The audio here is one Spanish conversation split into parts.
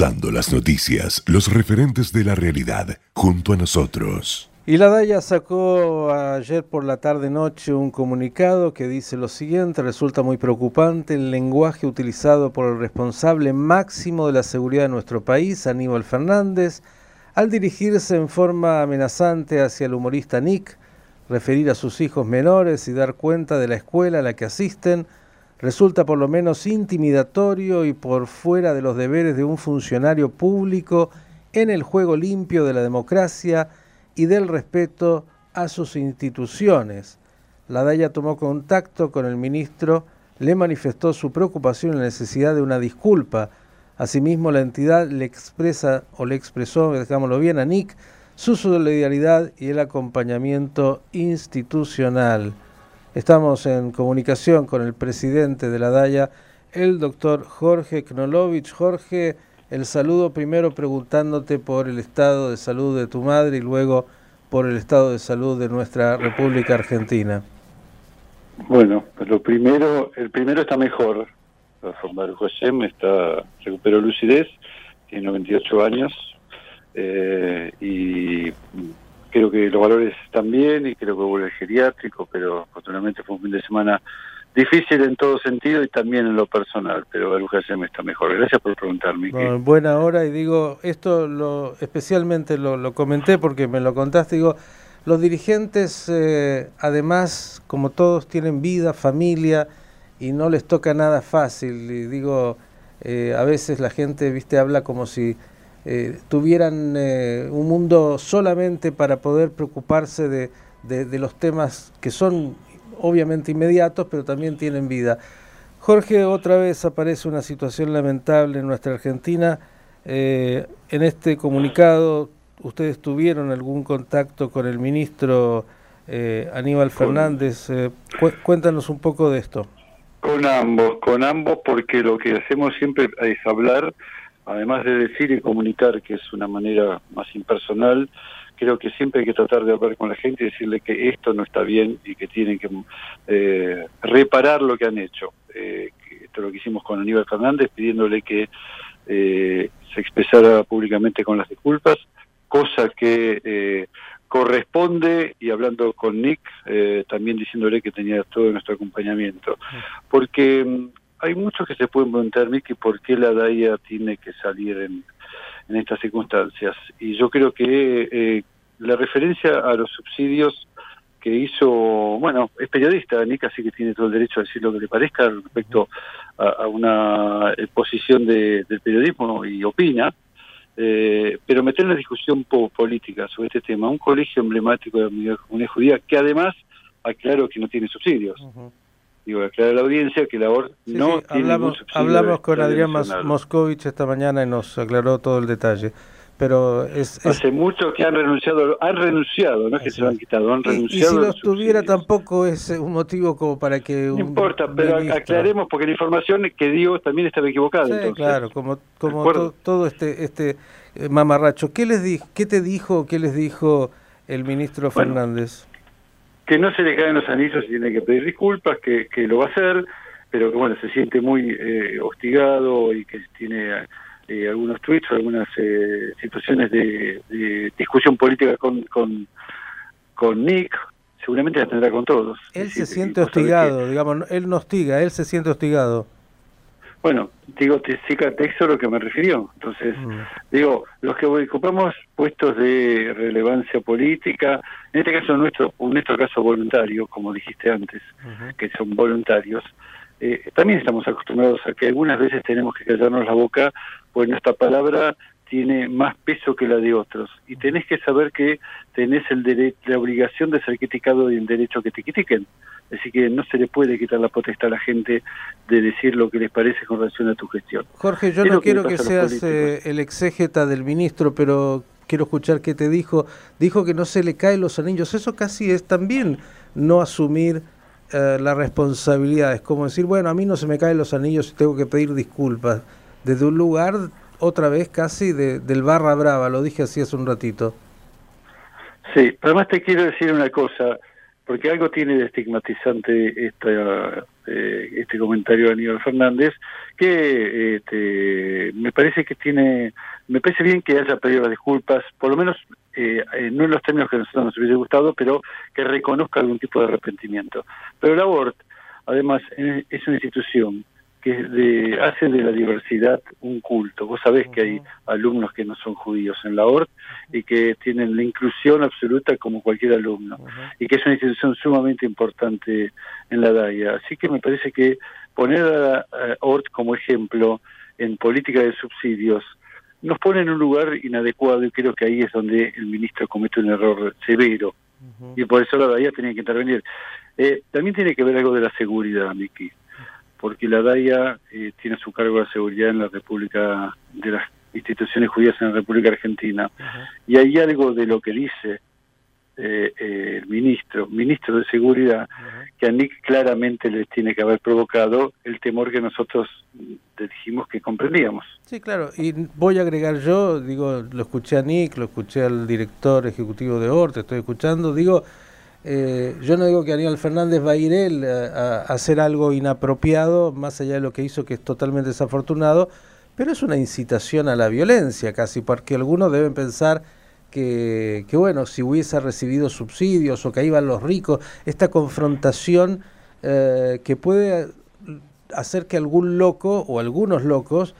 Las noticias, los referentes de la realidad, junto a nosotros. Y la DAIA sacó ayer por la tarde-noche un comunicado que dice lo siguiente, resulta muy preocupante el lenguaje utilizado por el responsable máximo de la seguridad de nuestro país, Aníbal Fernández, al dirigirse en forma amenazante hacia el humorista Nick, referir a sus hijos menores y dar cuenta de la escuela a la que asisten, resulta por lo menos intimidatorio y por fuera de los deberes de un funcionario público en el juego limpio de la democracia y del respeto a sus instituciones. La DAIA tomó contacto con el ministro, le manifestó su preocupación y la necesidad de una disculpa. Asimismo, la entidad le expresa o le expresó, dejámoslo bien, a NIC su solidaridad y el acompañamiento institucional. Estamos en comunicación con el presidente de la DAIA, el doctor Jorge Knolovich. Jorge, el saludo primero preguntándote por el estado de salud de tu madre y luego por el estado de salud de nuestra República Argentina. Bueno, pues lo primero, el primero está mejor. Mario José está recuperó lucidez, tiene 98 años eh, y creo que los valores están bien y creo que vuelve el geriátrico, pero afortunadamente fue un fin de semana difícil en todo sentido y también en lo personal, pero el me está mejor. Gracias por preguntarme. buena hora y digo, esto lo especialmente lo, comenté porque me lo contaste, digo, los dirigentes eh, además, como todos, tienen vida, familia y no les toca nada fácil. Y digo, eh, a veces la gente, viste, habla como si eh, tuvieran eh, un mundo solamente para poder preocuparse de, de, los temas que son obviamente inmediatos, pero también tienen vida. Jorge, otra vez aparece una situación lamentable en nuestra Argentina. Eh, en este comunicado, ¿ustedes tuvieron algún contacto con el ministro Aníbal Fernández? cuéntanos un poco de esto. Con ambos, con ambos, porque lo que hacemos siempre es hablar además de decir y comunicar, que es una manera más impersonal, creo que siempre hay que tratar de hablar con la gente y decirle que esto no está bien y que tienen que eh, reparar lo que han hecho. Eh, esto es lo que hicimos con Aníbal Fernández, pidiéndole que eh, se expresara públicamente con las disculpas, cosa que corresponde, y hablando con Nick, también diciéndole que tenía todo nuestro acompañamiento. Porque mm, hay muchos que se pueden preguntarme que por qué la DAIA tiene que salir en, estas circunstancias. Y yo creo que eh, la referencia a los subsidios que hizo, bueno, es periodista, Nica, así que tiene todo el derecho a decir lo que le parezca respecto a, una posición del periodismo y opina, eh, pero meter en la discusión política sobre este tema un colegio emblemático de la comunidad judía que además aclaro que no tiene subsidios digo, aclarar a la audiencia que la OR no tiene hablamos, hablamos con Adrián Moscovich esta mañana y nos aclaró todo el detalle. Pero es, hace mucho que han renunciado, han renunciado, no es que se lo han quitado, han renunciado. Y, si los tuviera tampoco es un motivo como para que no importa, pero aclaremos porque la información que dio también estaba equivocada. Sí, claro, como como todo este este eh, mamarracho. ¿Qué les di, qué te dijo, qué les dijo el ministro Fernández? Que no se le caen los anillos y tiene que pedir disculpas, que, que lo va a hacer, pero que bueno, se siente muy eh, hostigado y que tiene eh, algunos tweets, algunas eh, situaciones de, discusión política con, con, con Nick, seguramente la tendrá con todos. Él se siente hostigado, digamos, él no hostiga, él se siente hostigado. Bueno, digo, te texto a lo que me refirió. Entonces, mm. digo, los que ocupamos puestos de relevancia política, en este caso nuestro, en nuestro caso voluntario, como dijiste antes, que son voluntarios, eh, también estamos acostumbrados a que algunas veces tenemos que callarnos la boca, pues nuestra palabra tiene más peso que la de otros. Y tenés que saber que tenés el derecho, la obligación de ser criticado y el derecho que te critiquen. Así que no se le puede quitar la potestad a la gente de decir lo que les parece con relación a tu gestión. Jorge, yo no quiero que, seas eh, el exégeta del ministro, pero quiero escuchar qué te dijo. Dijo que no se le caen los anillos. Eso casi es también no asumir eh, la responsabilidad. Es como decir, bueno, a mí no se me caen los anillos y tengo que pedir disculpas. Desde un lugar, otra vez casi, de, del barra brava. Lo dije así hace un ratito. Sí, además te quiero decir una cosa porque algo tiene de estigmatizante esta eh, este comentario de Aníbal Fernández, que este, me parece que tiene, me parece bien que haya pedido disculpas, por lo menos eh, no en los términos que a nosotros nos hubiese gustado, pero que reconozca algún tipo de arrepentimiento. Pero la ORT, además, es una institución que de, hace de la diversidad un culto. Vos sabés que hay alumnos que no son judíos en la ORT y que tienen la inclusión absoluta como cualquier alumno y que es una institución sumamente importante en la DAIA. Así que me parece que poner a, a ORT como ejemplo en política de subsidios nos pone en un lugar inadecuado y creo que ahí es donde el ministro comete un error severo y por eso la DAIA tiene que intervenir. Eh, también tiene que ver algo de la seguridad, Miki porque la DAIA eh, tiene su cargo de seguridad en la República, de las instituciones judías en la República Argentina. Y hay algo de lo que dice eh, eh, el ministro, ministro de Seguridad, que a Nick claramente les tiene que haber provocado el temor que nosotros dijimos que comprendíamos. Sí, claro, y voy a agregar yo, digo, lo escuché a Nick, lo escuché al director ejecutivo de ORTE, estoy escuchando, digo, eh, yo no digo que Aníbal Fernández va a ir él a, hacer algo inapropiado, más allá de lo que hizo, que es totalmente desafortunado, pero es una incitación a la violencia casi, porque algunos deben pensar que, bueno, si hubiese recibido subsidios o que van los ricos, esta confrontación eh, que puede hacer que algún loco o algunos locos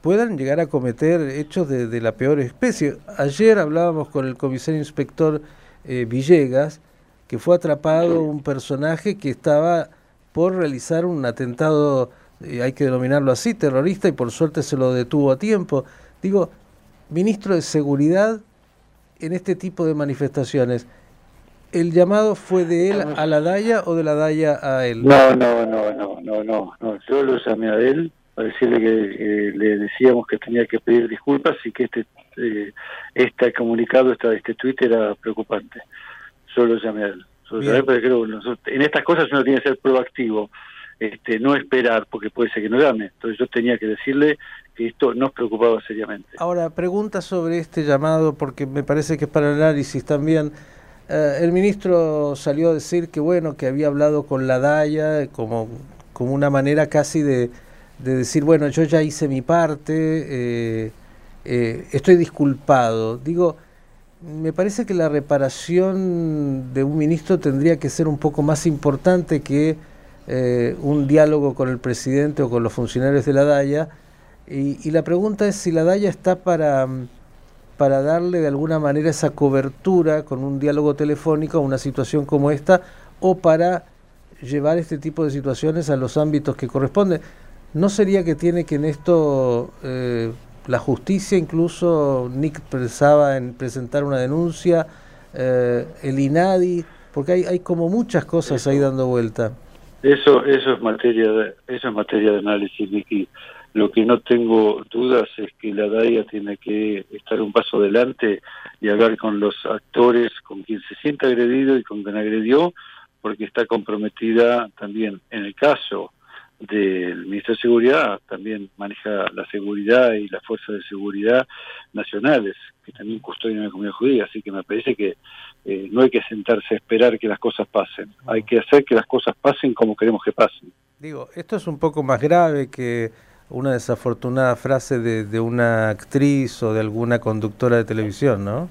puedan llegar a cometer hechos de, la peor especie. Ayer hablábamos con el comisario inspector eh, Villegas, que fue atrapado un personaje que estaba por realizar un atentado, eh, hay que denominarlo así, terrorista, y por suerte se lo detuvo a tiempo. Digo, ministro de Seguridad en este tipo de manifestaciones, ¿el llamado fue de él a la Daya o de la Daya a él? No, no, no, no, no, no, no. yo lo llamé a él para decirle que le decíamos que tenía que pedir disculpas y que este eh, este comunicado, este, este tweet era preocupante solo llamé a él. en estas cosas uno tiene que ser proactivo, este, no esperar, porque puede ser que no llame. Entonces yo tenía que decirle que esto nos preocupaba seriamente. Ahora, pregunta sobre este llamado, porque me parece que es para el análisis también. Eh, el ministro salió a decir que bueno, que había hablado con la DAIA como, como una manera casi de, de decir, bueno, yo ya hice mi parte, eh, eh, estoy disculpado. Digo, me parece que la reparación de un ministro tendría que ser un poco más importante que eh, un diálogo con el presidente o con los funcionarios de la DAIA. Y, la pregunta es si la DAIA está para, para darle de alguna manera esa cobertura con un diálogo telefónico a una situación como esta o para llevar este tipo de situaciones a los ámbitos que corresponden. ¿No sería que tiene que en esto eh, la justicia incluso, Nick pensaba en presentar una denuncia, eh, el INADI, porque hay, hay como muchas cosas ahí dando vuelta. Eso, eso es materia de, eso es materia de análisis, Nicky. Lo que no tengo dudas es que la DAIA tiene que estar un paso adelante y hablar con los actores, con quien se siente agredido y con quien agredió, porque está comprometida también en el caso del Ministerio de Seguridad también maneja la seguridad y las fuerzas de seguridad nacionales, que también custodian la comunidad judía, así que me parece que eh, no hay que sentarse a esperar que las cosas pasen, hay que hacer que las cosas pasen como queremos que pasen. Digo, esto es un poco más grave que una desafortunada frase de, de una actriz o de alguna conductora de televisión, ¿no?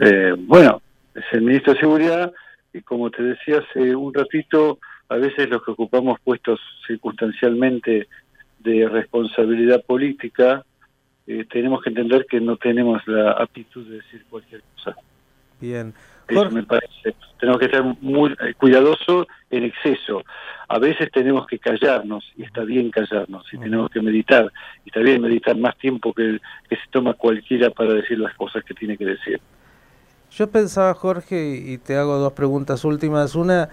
Eh, bueno, es el ministro de Seguridad y como te decía hace un ratito, a veces los que ocupamos puestos circunstancialmente de responsabilidad política, eh, tenemos que entender que no tenemos la aptitud de decir cualquier cosa. Bien. Eso me parece. Tenemos que estar muy eh, cuidadosos en exceso. A veces tenemos que callarnos, y está bien callarnos, y tenemos que meditar, y está bien meditar más tiempo que, que se toma cualquiera para decir las cosas que tiene que decir. Yo pensaba, Jorge, y te hago dos preguntas últimas. Una,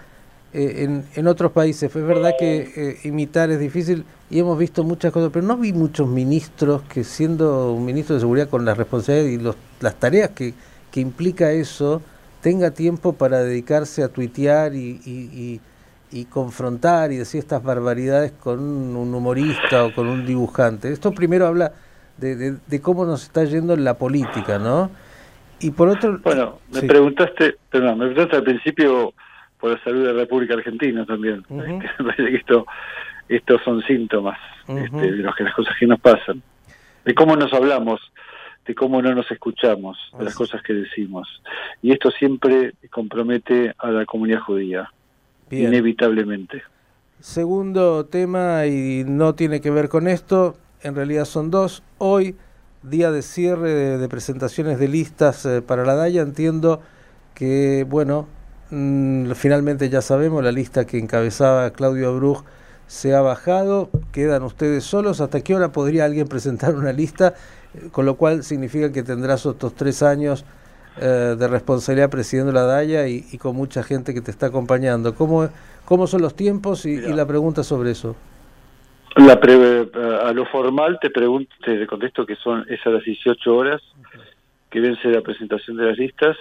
eh, en, en, otros países. Es verdad que eh, imitar es difícil y hemos visto muchas cosas, pero no vi muchos ministros que siendo un ministro de seguridad con las responsabilidades y los, las tareas que, que implica eso, tenga tiempo para dedicarse a tuitear y, y, y, confrontar y decir estas barbaridades con un humorista o con un dibujante. Esto primero habla de, de, de cómo nos está yendo en la política, ¿no? Y por otro... Bueno, me preguntaste, perdón, me preguntaste al principio por la salud de la República Argentina también. Me parece que esto, estos son síntomas este, de los que las cosas que nos pasan, de cómo nos hablamos, de cómo no nos escuchamos, de las cosas que decimos. Y esto siempre compromete a la comunidad judía, inevitablemente. Segundo tema, y no tiene que ver con esto, en realidad son dos. Hoy, día de cierre de, presentaciones de listas eh, para la DAIA, entiendo que, bueno, finalmente ya sabemos, la lista que encabezaba Claudio Abruj se ha bajado, quedan ustedes solos. ¿Hasta qué hora podría alguien presentar una lista? Eh, con lo cual significa que tendrás estos tres años eh, de responsabilidad presidiendo la DAIA y, y, con mucha gente que te está acompañando. ¿Cómo, ¿Cómo son los tiempos y, la pregunta sobre eso? La a lo formal te pregunto, te contesto que son esas las 18 horas que vence la presentación de las listas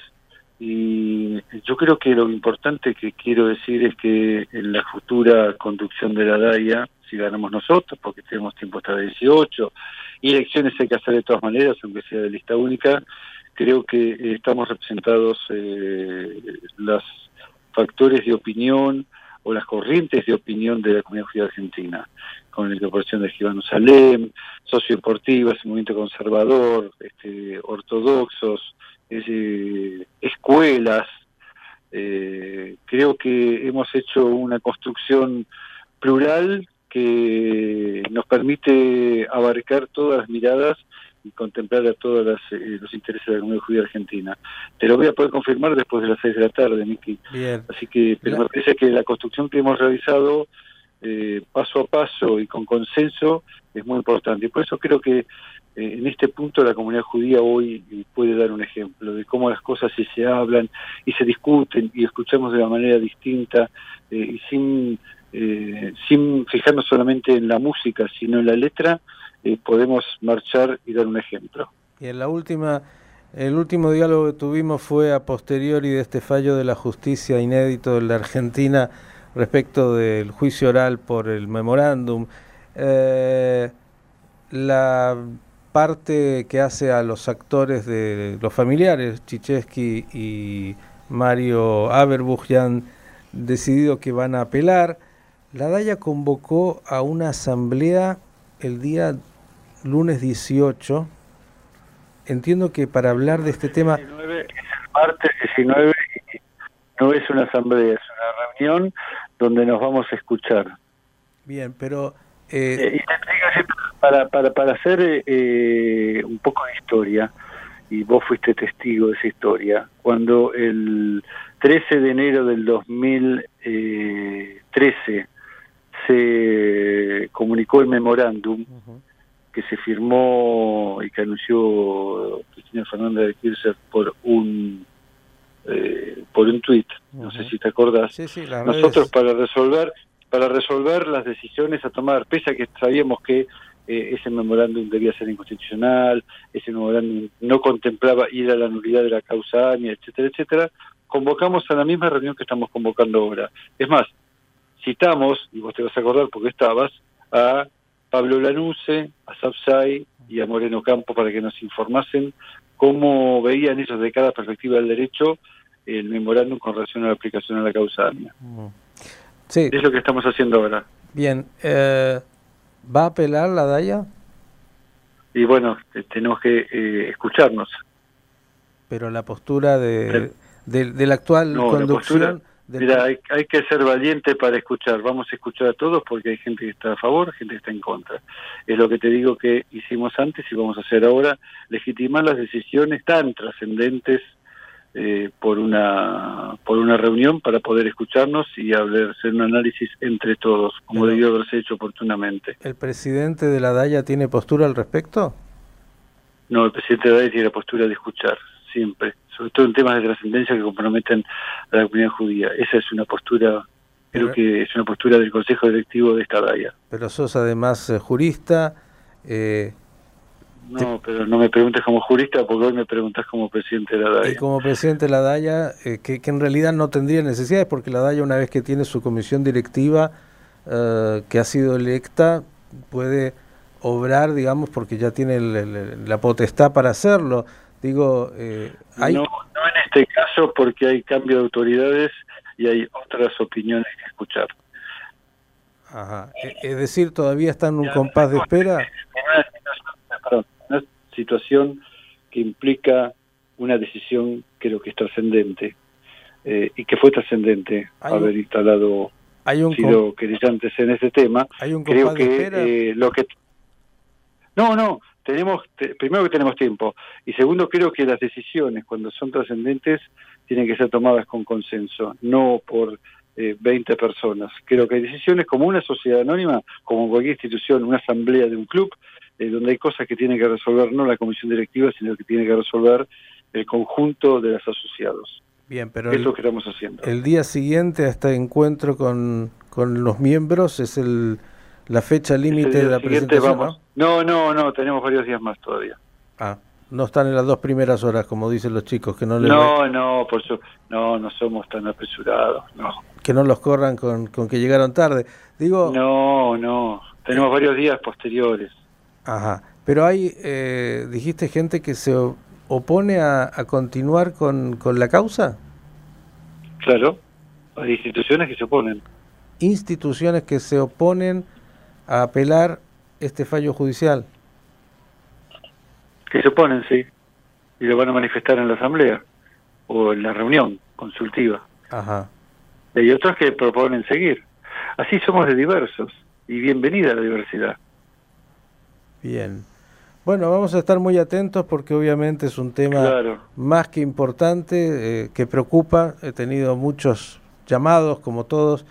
y yo creo que lo importante que quiero decir es que en la futura conducción de la DAIA, si ganamos nosotros, porque tenemos tiempo hasta 18, y elecciones hay que hacer de todas maneras, aunque sea de lista única, creo que estamos representados eh, los factores de opinión, o las corrientes de opinión de la comunidad judía argentina, con la incorporación de Gibano Salem, sociodeportivas, movimiento conservador, este, ortodoxos, eh, escuelas. Eh, creo que hemos hecho una construcción plural que nos permite abarcar todas las miradas y contemplar a todos eh, los intereses de la comunidad judía argentina. Te lo voy a poder confirmar después de las seis de la tarde, Miki. Así que pero me parece que la construcción que hemos realizado eh, paso a paso y con consenso es muy importante. Por eso creo que eh, en este punto la comunidad judía hoy puede dar un ejemplo de cómo las cosas si se hablan y se discuten y escuchamos de una manera distinta y sin, sin fijarnos solamente en la música, sino en la letra, eh, podemos marchar y dar un ejemplo. Y en la última, el último diálogo que tuvimos fue a posteriori de este fallo de la justicia inédito de la Argentina respecto del juicio oral por el memorándum. Eh, la parte que hace a los actores de los familiares, Chichesky y Mario Aberbuch, ya han decidido que van a apelar. La DAIA convocó a una asamblea el día lunes 18. Entiendo que para hablar de este tema... es el martes 19 no es una asamblea, es una donde nos vamos a escuchar. Bien, pero... Eh... eh para, para, para hacer eh, un poco de historia, y vos fuiste testigo de esa historia, cuando el 13 de enero del 2013 eh, se comunicó el memorándum, que se firmó y que anunció Cristina Fernández de Kirchner por un eh, por un tuit, no sé si te acordás. Nosotros para resolver para resolver las decisiones a tomar, pese a que sabíamos que eh, ese memorándum debía ser inconstitucional, ese memorándum no contemplaba ir a la nulidad de la causa ANI, etcétera, etcétera, convocamos a la misma reunión que estamos convocando ahora. Es más, citamos, y vos te vas a acordar porque estabas, a Pablo Lanuse, a Sapsay y a Moreno Campo para que nos informasen cómo veían ellos de cada perspectiva del derecho el memorándum con relación a la aplicación a la causa AMIA. Mm. Sí. Es lo que estamos haciendo ahora. Bien, eh, ¿va a apelar la DAIA? Y bueno, eh, tenemos que eh, escucharnos. Pero la postura de, de, la actual conducción... Mira, hay, que ser valiente para escuchar. Vamos a escuchar a todos porque hay gente que está a favor, gente que está en contra. Es lo que te digo que hicimos antes y vamos a hacer ahora, legitimar las decisiones tan trascendentes eh, por una por una reunión para poder escucharnos y hacer un análisis entre todos, como debió haberse hecho oportunamente. ¿El presidente de la DAIA tiene postura al respecto? No, el presidente de la DAIA tiene postura de escuchar, siempre sobre todo en temas de trascendencia que comprometen a la comunidad judía. Esa es una postura, creo que es una postura del Consejo Directivo de esta DAIA. Pero sos además eh, jurista. Eh, no, pero no me preguntes como jurista porque hoy me preguntas como presidente de la DAIA. Y como presidente de la DAIA, eh, que, en realidad no tendría necesidades porque la DAIA una vez que tiene su comisión directiva que ha sido electa puede obrar, digamos, porque ya tiene la potestad para hacerlo. Digo, eh, no, no en este caso porque hay cambio de autoridades y hay otras opiniones que escuchar. Ajá. E, es decir, todavía están en un compás de espera. Una situación que implica una decisión creo que es trascendente eh, y que fue trascendente haber instalado hay un sido querellantes en ese tema. Hay un creo que eh, lo que no no tenemos primero que tenemos tiempo y segundo creo que las decisiones cuando son trascendentes tienen que ser tomadas con consenso no por eh, 20 personas creo que hay decisiones como una sociedad anónima como cualquier institución una asamblea de un club eh, donde hay cosas que tiene que resolver no la comisión directiva sino que tiene que resolver el conjunto de los asociados. Bien, pero eso que estamos haciendo. El día siguiente a este encuentro con, con los miembros es el la fecha límite de la presentación. Vamos. ¿no? no, no, tenemos varios días más todavía. Ah, no están en las dos primeras horas, como dicen los chicos, que no les No, no, por eso no, no somos tan apresurados, no. Que no los corran con, con que llegaron tarde. Digo. No, no, tenemos varios días posteriores. Ajá, pero hay, eh, dijiste gente que se opone a, continuar con, con, la causa? Claro, hay instituciones que se oponen. Instituciones que se oponen a apelar este fallo judicial. Que se oponen, sí. Y lo van a manifestar en la asamblea o en la reunión consultiva. Ajá. Y hay otros que proponen seguir. Así somos de diversos y bienvenida a la diversidad. Bien. Bueno, vamos a estar muy atentos porque obviamente es un tema más que importante, eh, que preocupa. He tenido muchos llamados, como todos,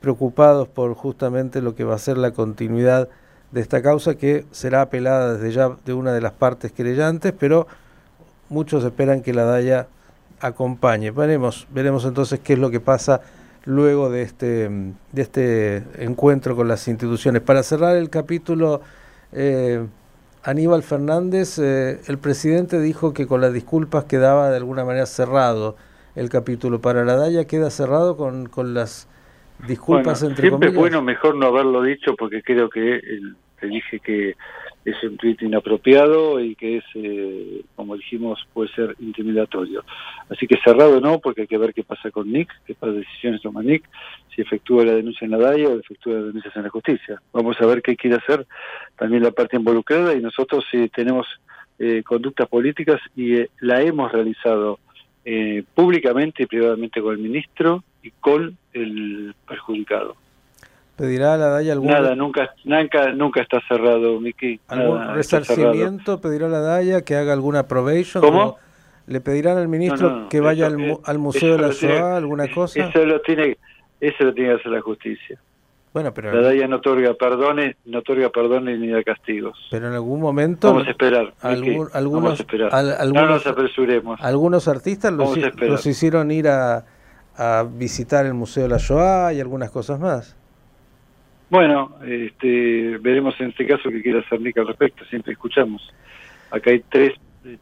preocupados por justamente lo que va a ser la continuidad de esta causa, que será apelada desde ya de una de las partes querellantes, pero muchos esperan que la DAIA acompañe. Veremos, veremos entonces qué es lo que pasa luego de este, de este encuentro con las instituciones. Para cerrar el capítulo... Eh, Aníbal Fernández, eh, el presidente dijo que con las disculpas quedaba de alguna manera cerrado el capítulo. Para la DAIA queda cerrado con, con las disculpas bueno, entre siempre es bueno mejor no haberlo dicho porque creo que te dije que es un tuit inapropiado y que es, eh, como dijimos, puede ser intimidatorio. Así que cerrado no, porque hay que ver qué pasa con Nick, qué pasa decisiones toma Nick, si efectúa la denuncia en la DAIA o efectúa las denuncias en la justicia. Vamos a ver qué quiere hacer también la parte involucrada y nosotros eh, tenemos eh, conductas políticas y eh, la hemos realizado públicamente y privadamente con el ministro y con el perjudicado. ¿Pedirá a la DAIA algún... Nada, nunca, nunca, nunca está cerrado, Miki. ¿Algún resarcimiento pedirá a la DAIA que haga alguna probation? ¿Cómo? ¿Le pedirán al ministro que vaya al, Museo de la SOA, alguna cosa? Eso lo tiene eso lo tiene que hacer la justicia. Bueno, pero... La DAIA no otorga perdones, no otorga perdones ni da castigos. Pero en algún momento... Vamos a esperar. algunos, Vamos a esperar. no nos apresuremos. Algunos artistas los, los hicieron ir a, a visitar el Museo de la Shoah y algunas cosas más. Bueno, este, veremos en este caso qué quiere hacer Nick al respecto, siempre escuchamos. Acá hay tres,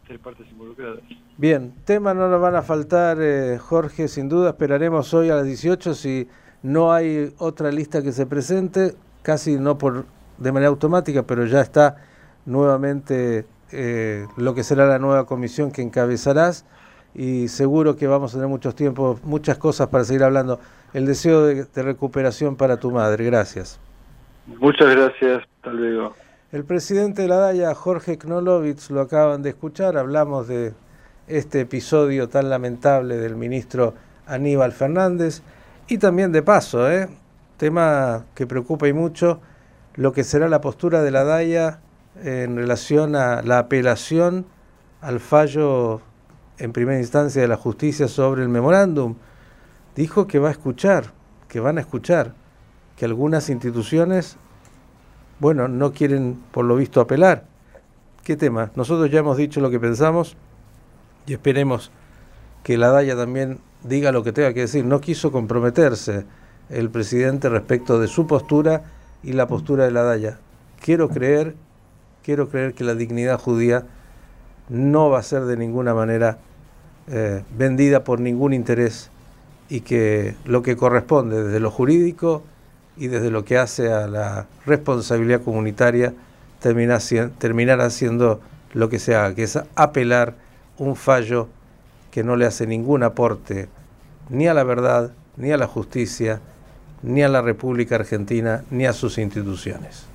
tres partes involucradas. Bien, temas no nos van a faltar, eh, Jorge, sin duda. Esperaremos hoy a las 18 si no hay otra lista que se presente, casi no por de manera automática, pero ya está nuevamente eh, lo que será la nueva comisión que encabezarás y seguro que vamos a tener muchos tiempos, muchas cosas para seguir hablando el deseo de, recuperación para tu madre. Gracias. Muchas gracias. Hasta luego. El presidente de la DAIA, Jorge Knolovitz, lo acaban de escuchar. Hablamos de este episodio tan lamentable del ministro Aníbal Fernández y también de paso, ¿eh? tema que preocupa y mucho, lo que será la postura de la DAIA en relación a la apelación al fallo en primera instancia de la justicia sobre el memorándum dijo que va a escuchar, que van a escuchar, que algunas instituciones, bueno, no quieren por lo visto apelar. ¿Qué tema? Nosotros ya hemos dicho lo que pensamos y esperemos que la DAIA también diga lo que tenga que decir. No quiso comprometerse el presidente respecto de su postura y la postura de la DAIA. Quiero creer, quiero creer que la dignidad judía no va a ser de ninguna manera eh, vendida por ningún interés y que lo que corresponde desde lo jurídico y desde lo que hace a la responsabilidad comunitaria termina, terminará siendo lo que se haga, que es apelar un fallo que no le hace ningún aporte ni a la verdad ni a la justicia, ni a la República Argentina, ni a sus instituciones.